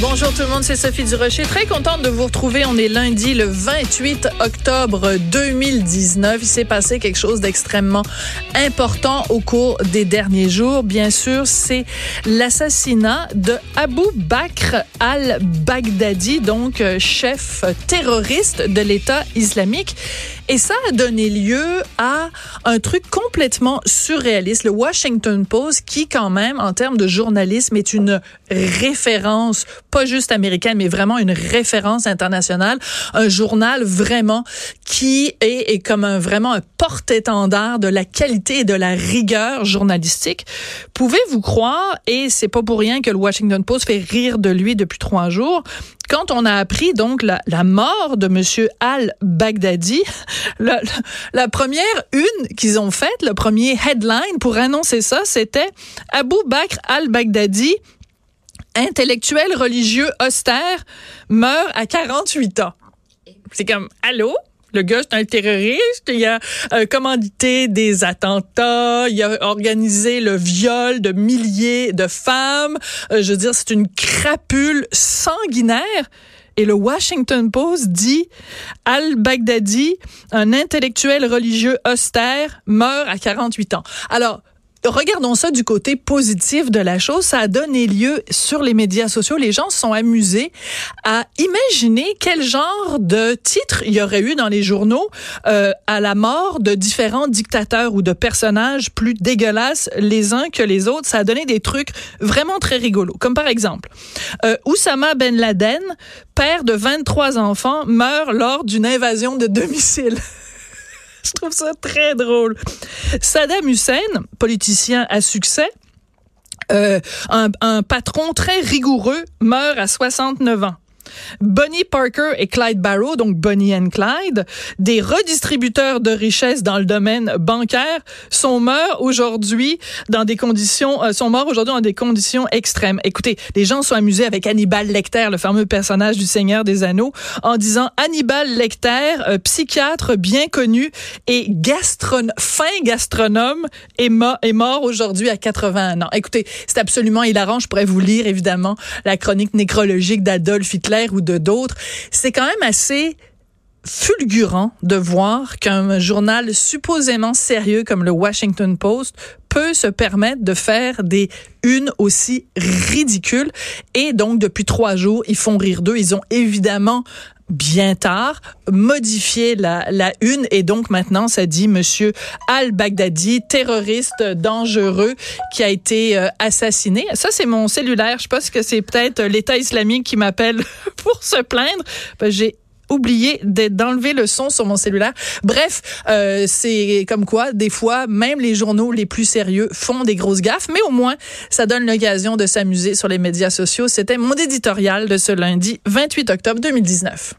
Bonjour tout le monde, c'est Sophie Durocher. Très contente de vous retrouver. On est lundi le 28 octobre 2019. Il s'est passé quelque chose d'extrêmement important au cours des derniers jours. Bien sûr, c'est l'assassinat de Abu Bakr al-Baghdadi, donc euh, chef terroriste de l'État islamique. Et ça a donné lieu à un truc complètement surréaliste. Le Washington Post, qui quand même, en termes de journalisme, est une référence, pas juste américaine, mais vraiment une référence internationale. Un journal vraiment qui est, comme un, vraiment un porte-étendard de la qualité et de la rigueur journalistique. Pouvez-vous croire, et c'est pas pour rien que le Washington Post fait rire de lui depuis trois jours, quand on a appris donc la, mort de Monsieur al-Baghdadi, la, la, première une qu'ils ont faite, le premier headline pour annoncer ça, c'était Abu Bakr al-Baghdadi, intellectuel religieux austère, meurt à 48 ans. C'est comme, allô? Le gars, c'est un terroriste. Il a euh, commandité des attentats. Il a organisé le viol de milliers de femmes. Euh, je veux dire, c'est une crapule sanguinaire. Et le Washington Post dit Al-Baghdadi, un intellectuel religieux austère, meurt à 48 ans. Alors, regardons ça du côté positif de la chose. Ça a donné lieu sur les médias sociaux. Les gens se sont amusés à imaginer quel genre de titre il y aurait eu dans les journaux euh, à la mort de différents dictateurs ou de personnages plus dégueulasses les uns que les autres. Ça a donné des trucs vraiment très rigolos. Comme par exemple, euh, Oussama Ben Laden, père de 23 enfants, meurt lors d'une invasion de domicile. Je trouve ça très drôle. Saddam Hussein, politicien à succès, euh, un, un patron très rigoureux, meurt à 69 ans. Bonnie Parker et Clyde Barrow, donc Bonnie and Clyde, des redistributeurs de richesses dans le domaine bancaire, sont morts aujourd'hui dans des conditions, euh, sont morts aujourd'hui des conditions extrêmes. Écoutez, les gens sont amusés avec Hannibal Lecter, le fameux personnage du Seigneur des Anneaux, en disant Hannibal Lecter, euh, psychiatre bien connu et fin gastronome, est, est mort aujourd'hui à 81 ans. Écoutez, c'est absolument hilarant. Je pourrais vous lire évidemment la chronique nécrologique d'Adolf Hitler ou de d'autres, c'est quand même assez fulgurant de voir qu'un journal supposément sérieux comme le Washington Post peut se permettre de faire des unes aussi ridicules. Et donc, depuis trois jours, ils font rire d'eux. Ils ont évidemment bien tard, modifié la, la une et donc maintenant ça dit Monsieur al-Baghdadi, terroriste dangereux qui a été euh, assassiné. Ça c'est mon cellulaire. Je pense que c'est peut-être l'État islamique qui m'appelle pour se plaindre. Ben, j'ai oublié d'enlever le son sur mon cellulaire. Bref, euh, c'est comme quoi, des fois, même les journaux les plus sérieux font des grosses gaffes, mais au moins, ça donne l'occasion de s'amuser sur les médias sociaux. C'était mon éditorial de ce lundi 28 octobre 2019.